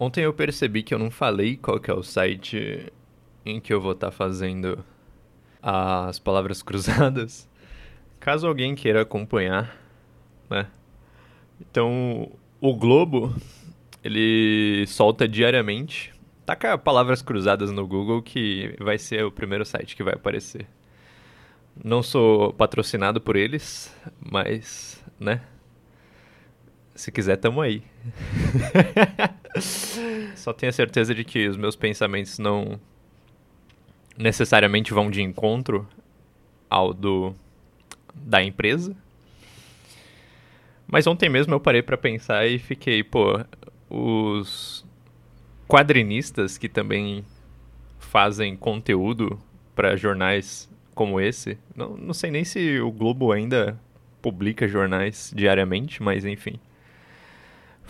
Ontem eu percebi que eu não falei qual que é o site em que eu vou estar fazendo as palavras cruzadas. Caso alguém queira acompanhar, né? Então, o Globo, ele solta diariamente. Taca palavras cruzadas no Google que vai ser o primeiro site que vai aparecer. Não sou patrocinado por eles, mas, né? Se quiser, tamo aí. Só tenho a certeza de que os meus pensamentos não necessariamente vão de encontro ao do da empresa. Mas ontem mesmo eu parei para pensar e fiquei, pô, os quadrinistas que também fazem conteúdo para jornais como esse, não, não sei nem se o Globo ainda publica jornais diariamente, mas enfim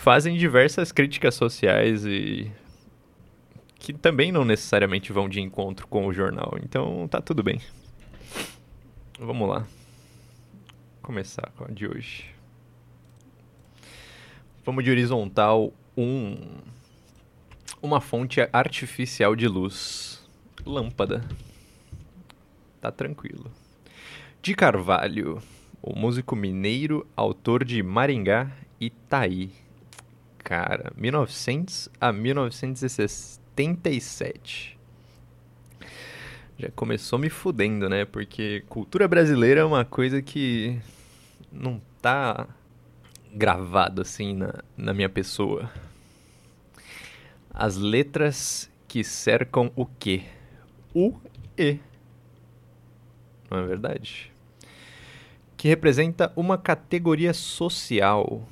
fazem diversas críticas sociais e que também não necessariamente vão de encontro com o jornal. Então tá tudo bem. Vamos lá. Começar com a de hoje. Vamos de horizontal 1. Um, uma fonte artificial de luz. Lâmpada. Tá tranquilo. De Carvalho, o músico mineiro, autor de Maringá e Taí cara. 1900 a 1977. Já começou me fudendo, né? Porque cultura brasileira é uma coisa que não tá gravado assim na, na minha pessoa. As letras que cercam o quê? O E. Não é verdade? Que representa uma categoria social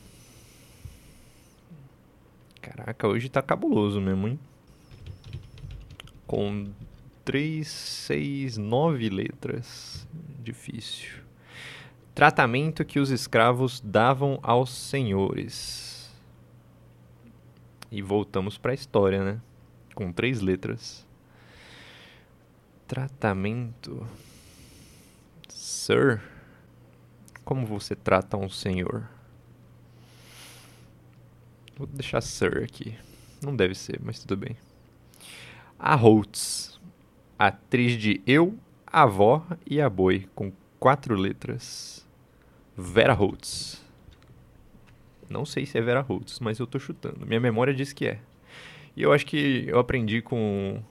Caraca, hoje tá cabuloso mesmo, hein? Com 3, 6, 9 letras. Difícil. Tratamento que os escravos davam aos senhores. E voltamos para a história, né? Com três letras. Tratamento. Sir. Como você trata um senhor? Vou deixar Sir aqui. Não deve ser, mas tudo bem. A Holtz, atriz de Eu, a Avó e a Boi, com quatro letras. Vera Holtz. Não sei se é Vera Holtz, mas eu tô chutando. Minha memória diz que é. E eu acho que eu aprendi com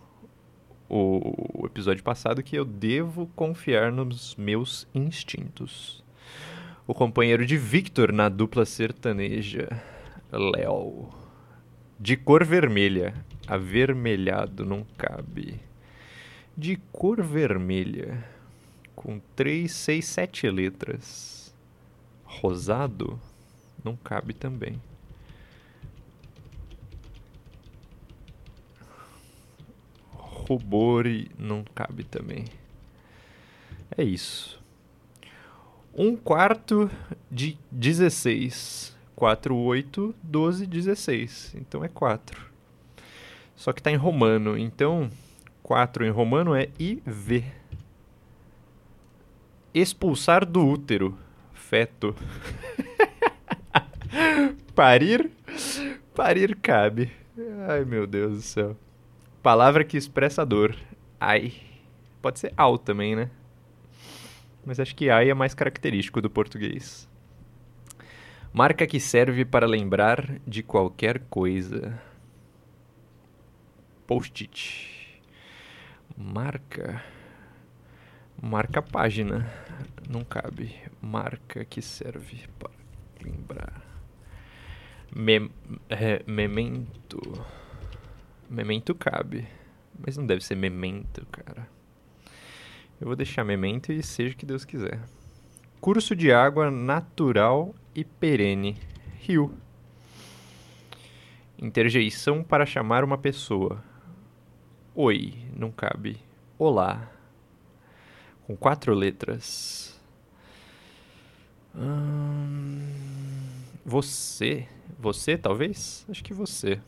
o episódio passado que eu devo confiar nos meus instintos. O companheiro de Victor na dupla sertaneja. Léo. De cor vermelha. Avermelhado não cabe. De cor vermelha. Com três, seis, sete letras. Rosado não cabe também. Rubori não cabe também. É isso. Um quarto de 16 4, 8, 12, 16. Então é 4. Só que está em romano. Então, 4 em romano é IV. Expulsar do útero. Feto. Parir. Parir cabe. Ai, meu Deus do céu. Palavra que expressa dor. Ai. Pode ser ao também, né? Mas acho que ai é mais característico do português. Marca que serve para lembrar de qualquer coisa. Post-it. Marca. Marca página. Não cabe. Marca que serve para lembrar. Mem é, memento. Memento cabe. Mas não deve ser memento, cara. Eu vou deixar memento e seja o que Deus quiser. Curso de água natural e perene. Rio. Interjeição para chamar uma pessoa. Oi, não cabe. Olá. Com quatro letras. Hum, você. Você, talvez? Acho que você.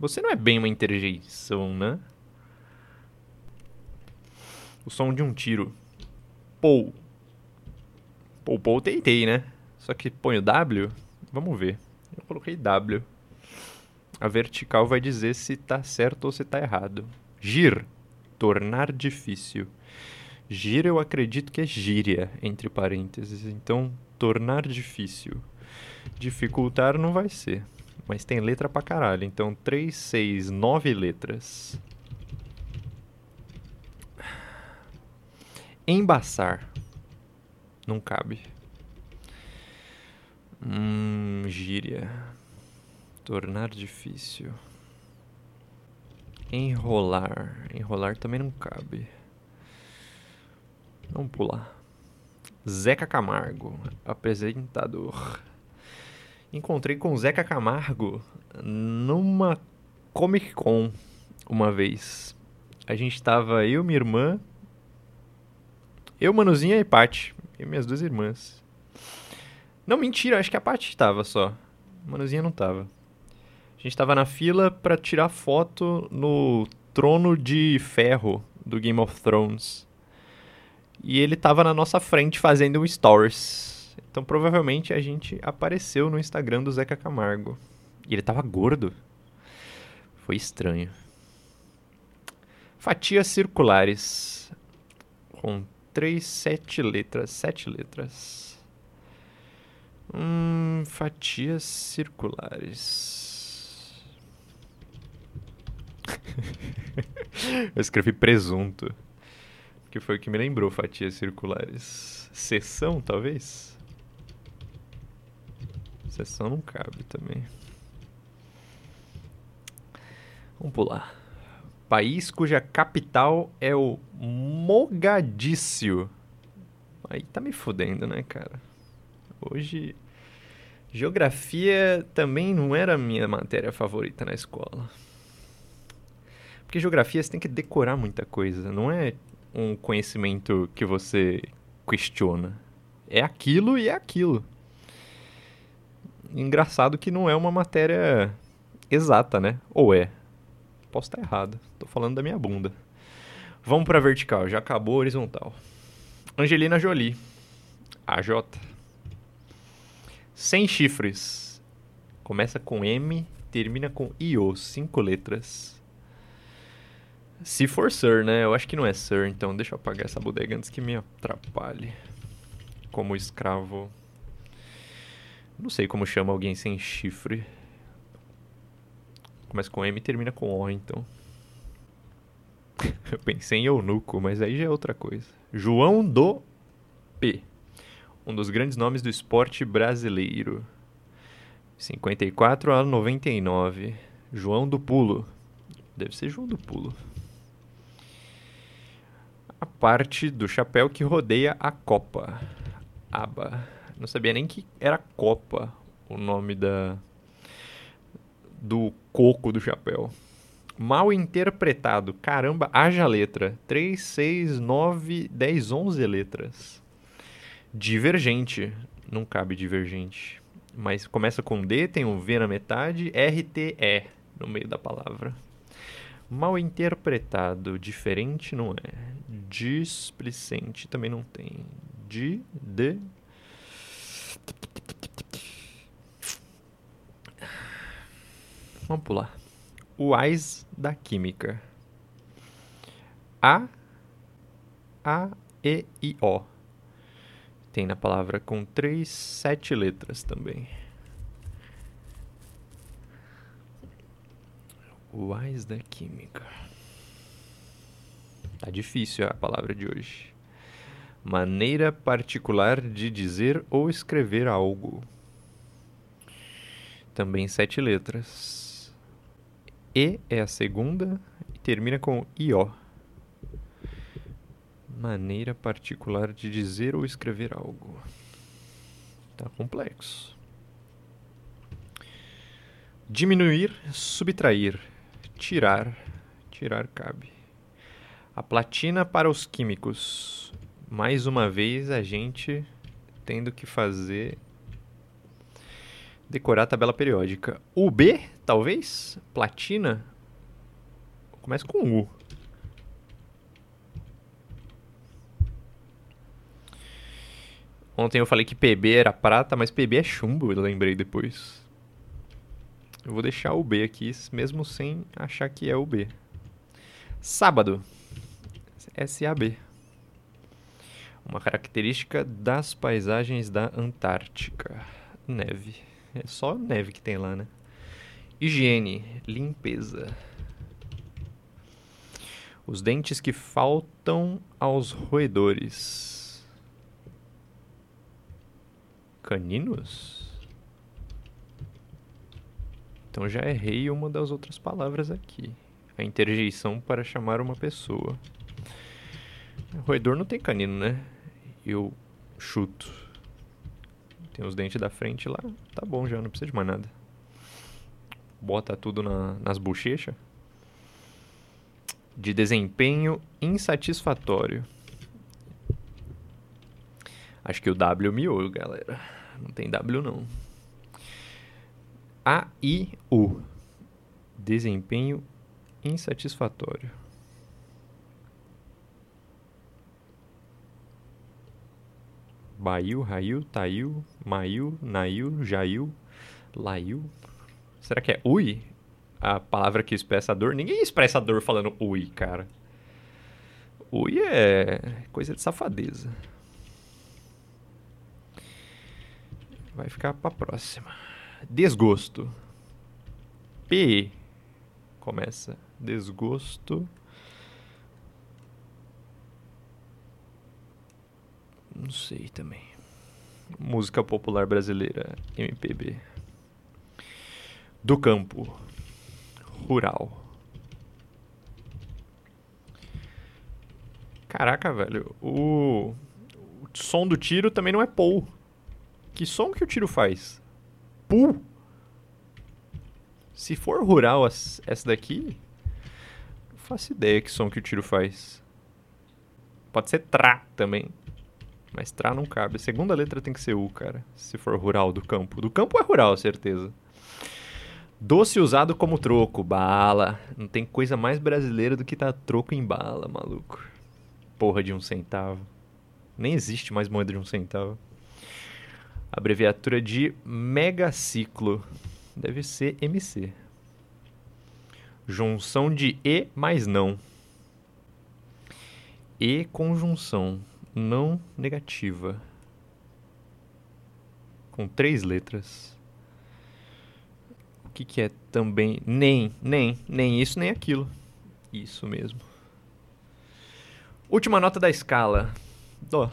Você não é bem uma interjeição, né? O som de um tiro. Pou. Pou, pou, tei, né? Só que põe o W, vamos ver. Eu coloquei W. A vertical vai dizer se está certo ou se está errado. Gir, tornar difícil. Gir eu acredito que é gíria, entre parênteses. Então, tornar difícil. Dificultar não vai ser. Mas tem letra pra caralho. Então, 3, 6, 9 letras. Embaçar. Não cabe. Hum, gíria. Tornar difícil. Enrolar. Enrolar também não cabe. Vamos pular. Zeca Camargo, apresentador. Encontrei com Zeca Camargo numa Comic Con uma vez. A gente tava eu, minha irmã, eu, Manuzinha e Paty, e minhas duas irmãs. Não, mentira, acho que a Paty tava só. Manuzinha não tava. A gente tava na fila para tirar foto no trono de ferro do Game of Thrones. E ele tava na nossa frente fazendo um stories. Então provavelmente a gente apareceu no Instagram do Zeca Camargo. E ele tava gordo. Foi estranho. Fatias circulares. Com três, sete letras. Sete letras. Hum, fatias circulares. Eu escrevi presunto. Que foi o que me lembrou fatias circulares. Seção, talvez? Seção não cabe também. Vamos pular. País cuja capital é o Mogadíscio. Aí tá me fudendo, né, cara? Hoje. Geografia também não era a minha matéria favorita na escola. Porque geografia você tem que decorar muita coisa, não é um conhecimento que você questiona. É aquilo e é aquilo. Engraçado que não é uma matéria exata, né? Ou é? Posso estar errado. Tô falando da minha bunda. Vamos para vertical, já acabou horizontal. Angelina Jolie. AJ. Sem chifres. Começa com M, termina com IO, cinco letras. Se for Sir, né? Eu acho que não é Sir, então deixa eu apagar essa bodega antes que me atrapalhe. Como escravo. Não sei como chama alguém sem chifre. Começa com M e termina com O, então. eu pensei em eunuco, mas aí já é outra coisa. João do P. Um dos grandes nomes do esporte brasileiro. 54 a 99. João do Pulo. Deve ser João do Pulo a parte do chapéu que rodeia a copa. Aba. Não sabia nem que era copa o nome da do coco do chapéu. Mal interpretado. Caramba, haja letra. 3, 6, 9, 10, 11 letras. Divergente. Não cabe divergente. Mas começa com D, tem um V na metade, R, T, E no meio da palavra. Mal interpretado, diferente não é. Displicente também não tem. De, de. Vamos pular. O AIS da química. A, A, E, I, O. Tem na palavra com três, sete letras também. AIS da Química. Tá difícil a palavra de hoje. Maneira particular de dizer ou escrever algo. Também sete letras. E é a segunda e termina com IO. Maneira particular de dizer ou escrever algo. Tá complexo. Diminuir, subtrair tirar. Tirar cabe. A platina para os químicos. Mais uma vez a gente tendo que fazer decorar a tabela periódica. UB, talvez? Platina? Começa com U. Ontem eu falei que PB era prata, mas PB é chumbo, eu lembrei depois. Eu vou deixar o B aqui, mesmo sem achar que é o B. Sábado. SAB. Uma característica das paisagens da Antártica. Neve. É só neve que tem lá, né? Higiene, limpeza. Os dentes que faltam aos roedores. Caninos? Então já errei uma das outras palavras aqui. A interjeição para chamar uma pessoa. roedor não tem canino, né? Eu chuto. Tem os dentes da frente lá. Tá bom já, não precisa de mais nada. Bota tudo na, nas bochechas. De desempenho insatisfatório. Acho que o W miou, galera. Não tem W não. A, I, U. Desempenho insatisfatório. Baiu, Raiu, Taiu, Maiu, Naiu, Jaiu, Laiu. Será que é ui? A palavra que expressa dor? Ninguém expressa dor falando ui, cara. Ui é coisa de safadeza. Vai ficar pra próxima. Desgosto. P. Começa. Desgosto. Não sei também. Música popular brasileira, MPB. Do campo. Rural. Caraca, velho. O... o som do tiro também não é pou. Que som que o tiro faz? Pu? Se for rural essa daqui, não faço ideia que som que o tiro faz. Pode ser tra também. Mas tra não cabe. A segunda letra tem que ser U, cara. Se for rural do campo. Do campo é rural, certeza. Doce usado como troco. Bala. Não tem coisa mais brasileira do que tá troco em bala, maluco. Porra de um centavo. Nem existe mais moeda de um centavo. Abreviatura de megaciclo. Deve ser MC. Junção de e mais não. E conjunção não negativa. Com três letras. O que, que é também nem, nem, nem isso, nem aquilo. Isso mesmo. Última nota da escala. Dó.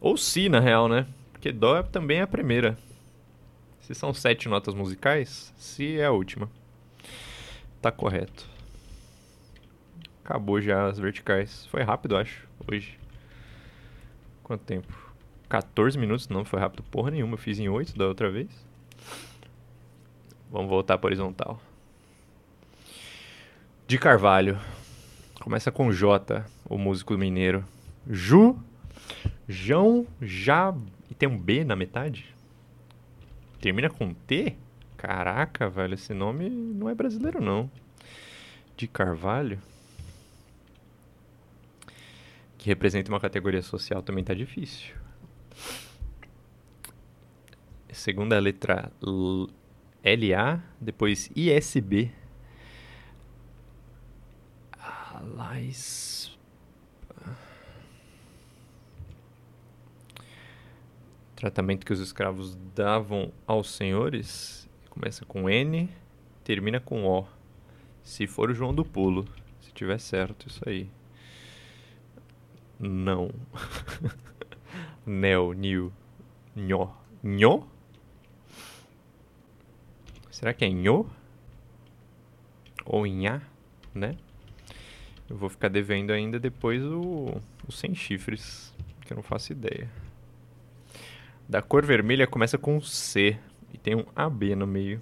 Ou si, na real, né? Porque Dó também é a primeira. Se são sete notas musicais, Si é a última. Tá correto. Acabou já as verticais. Foi rápido, acho, hoje. Quanto tempo? 14 minutos? Não foi rápido porra nenhuma. Eu fiz em 8 da outra vez. Vamos voltar para horizontal. De Carvalho. Começa com J, o músico mineiro. Ju, João, Já. E tem um B na metade? Termina com T? Caraca, velho, esse nome não é brasileiro, não. De Carvalho. Que representa uma categoria social também tá difícil. Segunda letra LA, depois ISB. Alais. Tratamento que os escravos davam aos senhores começa com N, termina com O. Se for o João do Pulo, se tiver certo isso aí. Não. Neo, New, Nho. Nho? Será que é Nho? Ou Nha, né? Eu vou ficar devendo ainda depois o, o sem chifres, que eu não faço ideia. Da cor vermelha começa com C e tem um AB no meio.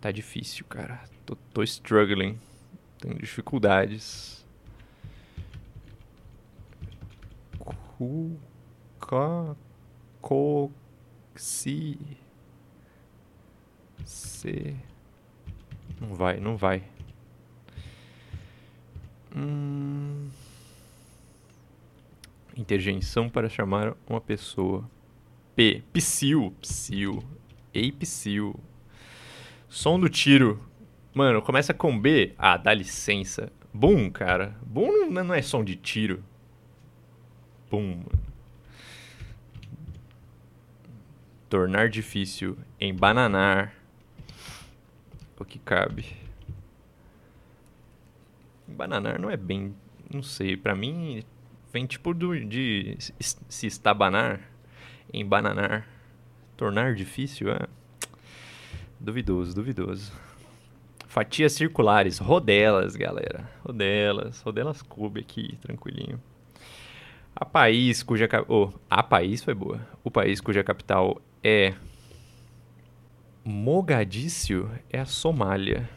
Tá difícil, cara. Tô, tô struggling. Tenho dificuldades. Cu, ca, co, si, C. Não vai, não vai. Hum. Interjeição para chamar uma pessoa. P. Psil. Psil. Ei, psil. Som do tiro. Mano, começa com B. Ah, dá licença. Boom, cara. Boom não é som de tiro. Mano. Tornar difícil. Embananar. O que cabe. Embananar não é bem. Não sei. Pra mim, vem tipo do, de se estabanar. Embananar. Tornar difícil. É. Duvidoso, duvidoso. Fatias circulares, rodelas, galera. Rodelas, rodelas cube aqui, tranquilinho. A país cuja oh, a país foi boa. O país cuja capital é Mogadíscio é a Somália.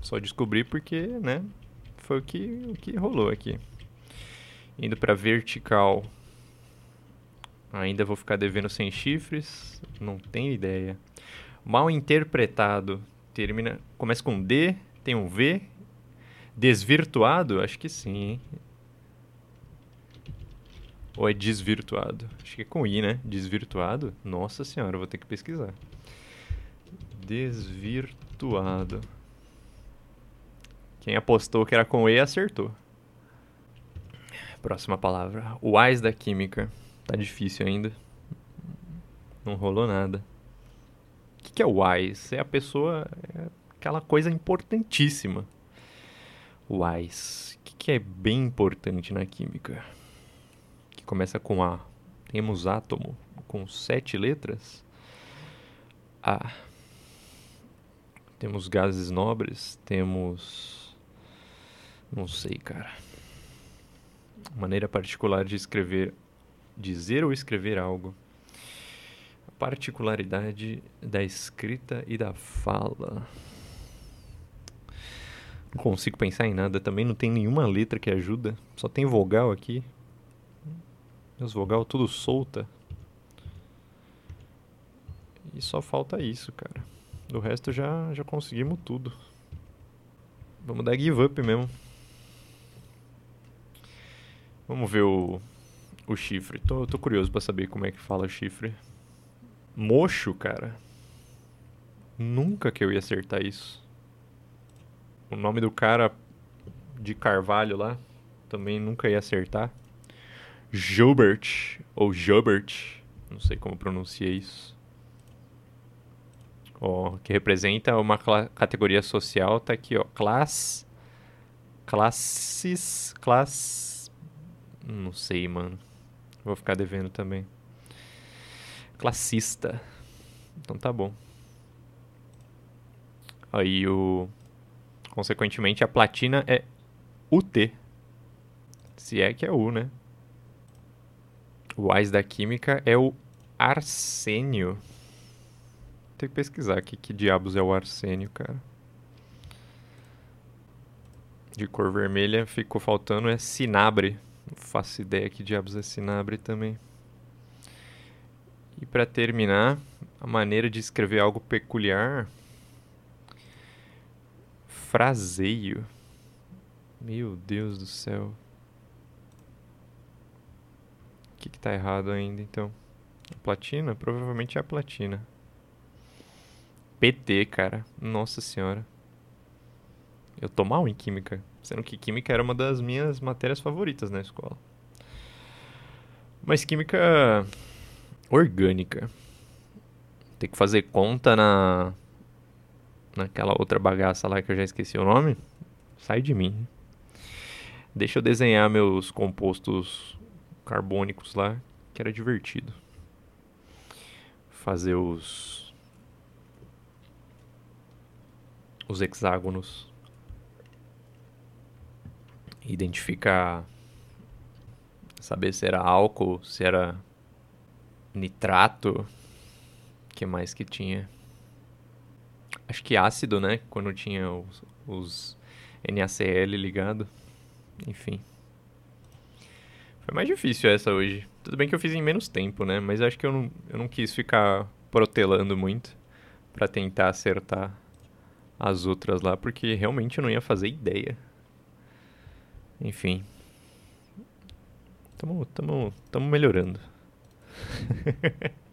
Só descobri porque, né, foi o que, o que rolou aqui. Indo para vertical. Ainda vou ficar devendo sem chifres, não tenho ideia. Mal interpretado. Termina. Começa com D, tem um V. Desvirtuado? Acho que sim, hein? Ou é desvirtuado? Acho que é com I, né? Desvirtuado? Nossa senhora, vou ter que pesquisar. Desvirtuado. Quem apostou que era com E acertou. Próxima palavra. O AIS da química. Tá difícil ainda. Não rolou nada. O que, que é o wise? É a pessoa. É aquela coisa importantíssima. Wise. O que, que é bem importante na química? Que começa com A. Temos átomo com sete letras. A. Temos gases nobres. Temos. Não sei, cara. Maneira particular de escrever. Dizer ou escrever algo particularidade da escrita e da fala. Não consigo pensar em nada. Também não tem nenhuma letra que ajuda. Só tem vogal aqui. Os vogal tudo solta. E só falta isso, cara. Do resto já, já conseguimos tudo. Vamos dar give up mesmo. Vamos ver o, o chifre. Tô, tô curioso para saber como é que fala chifre. Mocho, cara. Nunca que eu ia acertar isso. O nome do cara de Carvalho lá, também nunca ia acertar. Gilbert, ou Jobert, não sei como pronuncia isso. Ó, que representa uma categoria social, tá aqui, ó, class, classes, class, não sei, mano. Vou ficar devendo também classista. Então tá bom. Aí o. Consequentemente, a platina é UT. Se é que é U, né? O AIS da química é o arsênio. Tem que pesquisar aqui que diabos é o arsênio, cara. De cor vermelha ficou faltando é cinabre. Não faço ideia que diabos é cinabre também. E para terminar, a maneira de escrever algo peculiar. Fraseio. Meu Deus do céu. O que, que tá errado ainda então? A platina? Provavelmente é a platina. PT, cara. Nossa senhora. Eu tô mal em química. Sendo que química era uma das minhas matérias favoritas na escola. Mas química orgânica. Tem que fazer conta na naquela outra bagaça lá que eu já esqueci o nome. Sai de mim. Deixa eu desenhar meus compostos carbônicos lá, que era divertido. Fazer os os hexágonos. Identificar saber se era álcool, se era nitrato. que mais que tinha? Acho que ácido, né? Quando tinha os, os NaCl ligado. Enfim. Foi mais difícil essa hoje. Tudo bem que eu fiz em menos tempo, né? Mas acho que eu não, eu não quis ficar protelando muito para tentar acertar as outras lá, porque realmente eu não ia fazer ideia. Enfim. Tamo, tamo, tamo melhorando.